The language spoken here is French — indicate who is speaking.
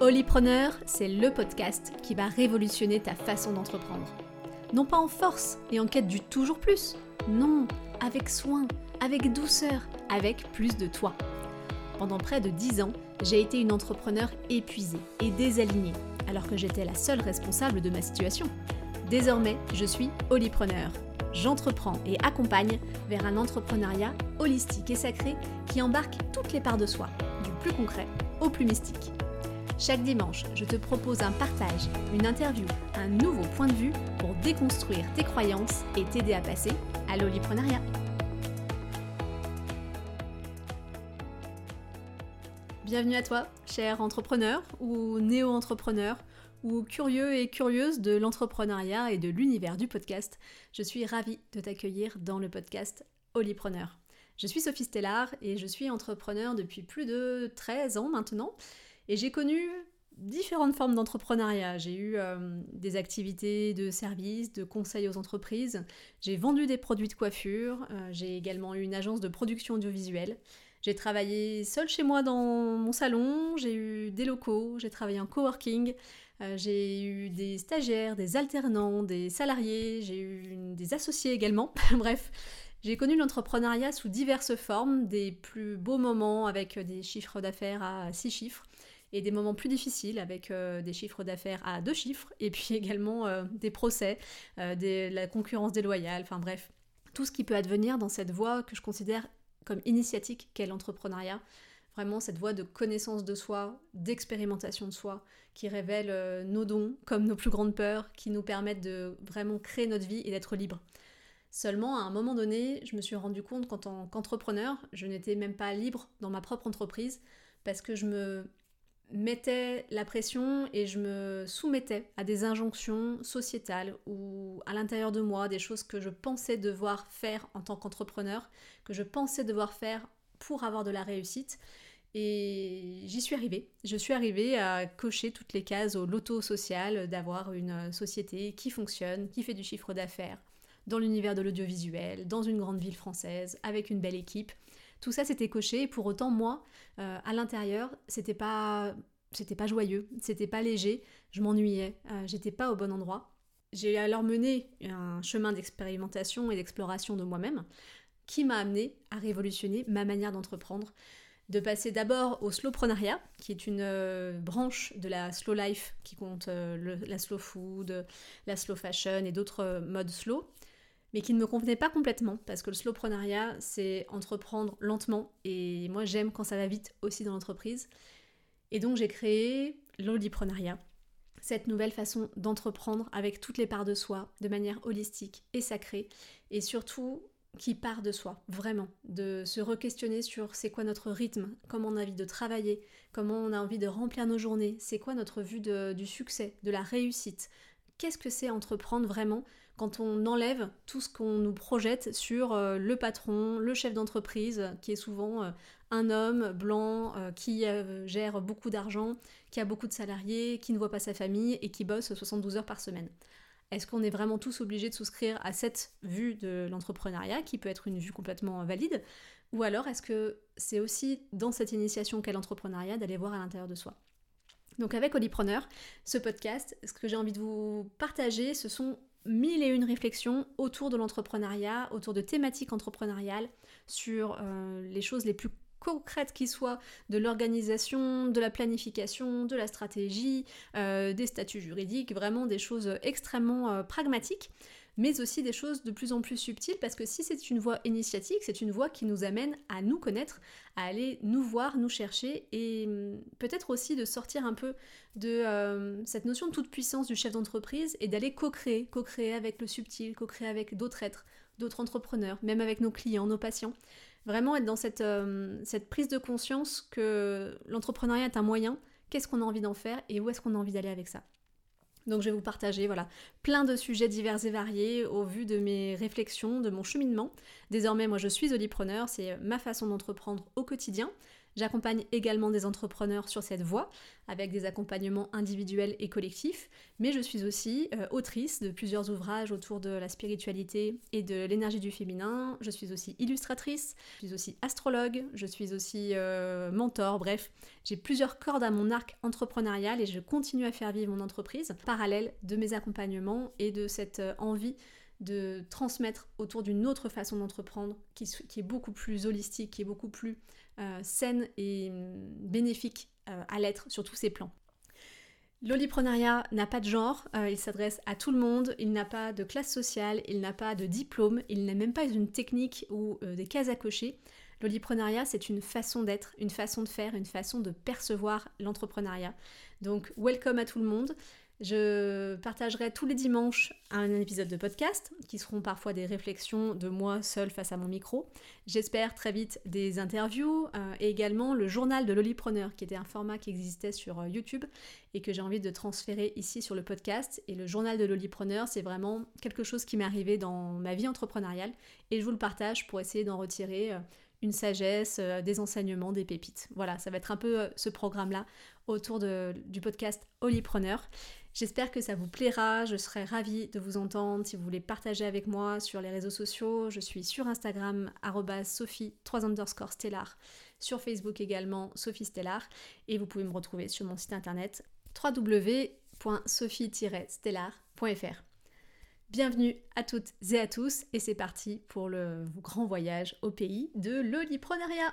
Speaker 1: Holypreneur, c'est le podcast qui va révolutionner ta façon d'entreprendre. Non pas en force et en quête du toujours plus, non, avec soin, avec douceur, avec plus de toi. Pendant près de 10 ans, j'ai été une entrepreneur épuisée et désalignée, alors que j'étais la seule responsable de ma situation. Désormais, je suis Holypreneur. J'entreprends et accompagne vers un entrepreneuriat holistique et sacré qui embarque toutes les parts de soi, du plus concret au plus mystique. Chaque dimanche, je te propose un partage, une interview, un nouveau point de vue pour déconstruire tes croyances et t'aider à passer à l'oliprenariat. Bienvenue à toi, cher entrepreneur ou néo-entrepreneur ou curieux et curieuse de l'entrepreneuriat et de l'univers du podcast. Je suis ravie de t'accueillir dans le podcast Olipreneur. Je suis Sophie Stellar et je suis entrepreneur depuis plus de 13 ans maintenant. Et j'ai connu différentes formes d'entrepreneuriat. J'ai eu euh, des activités de services, de conseils aux entreprises. J'ai vendu des produits de coiffure. Euh, j'ai également eu une agence de production audiovisuelle. J'ai travaillé seule chez moi dans mon salon. J'ai eu des locaux. J'ai travaillé en coworking. Euh, j'ai eu des stagiaires, des alternants, des salariés. J'ai eu des associés également. Bref. J'ai connu l'entrepreneuriat sous diverses formes, des plus beaux moments avec des chiffres d'affaires à six chiffres, et des moments plus difficiles avec euh, des chiffres d'affaires à deux chiffres et puis également euh, des procès, euh, de la concurrence déloyale, enfin bref, tout ce qui peut advenir dans cette voie que je considère comme initiatique qu'est l'entrepreneuriat. Vraiment cette voie de connaissance de soi, d'expérimentation de soi, qui révèle nos dons comme nos plus grandes peurs, qui nous permettent de vraiment créer notre vie et d'être libre. Seulement, à un moment donné, je me suis rendu compte qu'en tant qu'entrepreneur, je n'étais même pas libre dans ma propre entreprise parce que je me mettais la pression et je me soumettais à des injonctions sociétales ou à l'intérieur de moi, des choses que je pensais devoir faire en tant qu'entrepreneur, que je pensais devoir faire pour avoir de la réussite. Et j'y suis arrivée. Je suis arrivée à cocher toutes les cases au loto social, d'avoir une société qui fonctionne, qui fait du chiffre d'affaires, dans l'univers de l'audiovisuel, dans une grande ville française, avec une belle équipe. Tout ça c'était coché. Et pour autant moi, euh, à l'intérieur, c'était pas c'était pas joyeux, c'était pas léger, je m'ennuyais, euh, j'étais pas au bon endroit. J'ai alors mené un chemin d'expérimentation et d'exploration de moi-même qui m'a amené à révolutionner ma manière d'entreprendre, de passer d'abord au slowprenariat, qui est une euh, branche de la slow life qui compte la slow food, la slow fashion et d'autres modes slow, mais qui ne me convenait pas complètement parce que le slowprenariat, c'est entreprendre lentement et moi j'aime quand ça va vite aussi dans l'entreprise. Et donc j'ai créé l'oliprenariat, cette nouvelle façon d'entreprendre avec toutes les parts de soi, de manière holistique et sacrée, et surtout qui part de soi, vraiment, de se re-questionner sur c'est quoi notre rythme, comment on a envie de travailler, comment on a envie de remplir nos journées, c'est quoi notre vue du succès, de la réussite, qu'est-ce que c'est entreprendre vraiment quand on enlève tout ce qu'on nous projette sur euh, le patron, le chef d'entreprise, qui est souvent euh, un homme blanc euh, qui gère beaucoup d'argent, qui a beaucoup de salariés, qui ne voit pas sa famille et qui bosse 72 heures par semaine. Est-ce qu'on est vraiment tous obligés de souscrire à cette vue de l'entrepreneuriat, qui peut être une vue complètement valide? Ou alors est-ce que c'est aussi dans cette initiation qu'est l'entrepreneuriat d'aller voir à l'intérieur de soi? Donc avec Olipreneur, ce podcast, ce que j'ai envie de vous partager, ce sont mille et une réflexions autour de l'entrepreneuriat, autour de thématiques entrepreneuriales, sur euh, les choses les plus concrètes qui soient de l'organisation, de la planification, de la stratégie, euh, des statuts juridiques, vraiment des choses extrêmement euh, pragmatiques mais aussi des choses de plus en plus subtiles, parce que si c'est une voie initiatique, c'est une voie qui nous amène à nous connaître, à aller nous voir, nous chercher, et hum, peut-être aussi de sortir un peu de euh, cette notion de toute puissance du chef d'entreprise et d'aller co-créer, co-créer avec le subtil, co-créer avec d'autres êtres, d'autres entrepreneurs, même avec nos clients, nos patients. Vraiment être dans cette, euh, cette prise de conscience que l'entrepreneuriat est un moyen, qu'est-ce qu'on a envie d'en faire et où est-ce qu'on a envie d'aller avec ça. Donc je vais vous partager voilà, plein de sujets divers et variés au vu de mes réflexions, de mon cheminement. Désormais, moi je suis olipreneur, c'est ma façon d'entreprendre au quotidien. J'accompagne également des entrepreneurs sur cette voie avec des accompagnements individuels et collectifs, mais je suis aussi euh, autrice de plusieurs ouvrages autour de la spiritualité et de l'énergie du féminin. Je suis aussi illustratrice, je suis aussi astrologue, je suis aussi euh, mentor, bref, j'ai plusieurs cordes à mon arc entrepreneurial et je continue à faire vivre mon entreprise parallèle de mes accompagnements et de cette euh, envie de transmettre autour d'une autre façon d'entreprendre qui, est beaucoup plus holistique, qui est beaucoup plus euh, saine et hum, bénéfique euh, à l'être sur tous ses plans. L'oliprenariat n'a pas de genre, euh, il s'adresse à tout le monde, il n'a pas de classe sociale, il n'a pas de diplôme, il n'a même pas une technique ou des cases à cocher. L'oliprenariat, c'est une façon d'être, une façon de faire, une façon de percevoir l'entrepreneuriat. Donc, welcome à tout le monde. Je partagerai tous les dimanches un épisode de podcast qui seront parfois des réflexions de moi seule face à mon micro. J'espère très vite des interviews euh, et également le journal de l'Olipreneur qui était un format qui existait sur euh, YouTube et que j'ai envie de transférer ici sur le podcast. Et le journal de l'Olipreneur, c'est vraiment quelque chose qui m'est arrivé dans ma vie entrepreneuriale et je vous le partage pour essayer d'en retirer euh, une sagesse, des enseignements, des pépites. Voilà, ça va être un peu ce programme-là autour du podcast Olipreneur. J'espère que ça vous plaira, je serai ravie de vous entendre si vous voulez partager avec moi sur les réseaux sociaux. Je suis sur Instagram, sophie 3 underscore stellar, sur Facebook également, Sophie Stellar, et vous pouvez me retrouver sur mon site internet www.sophie-stellar.fr. Bienvenue à toutes et à tous, et c'est parti pour le grand voyage au pays de l'oliprenariat.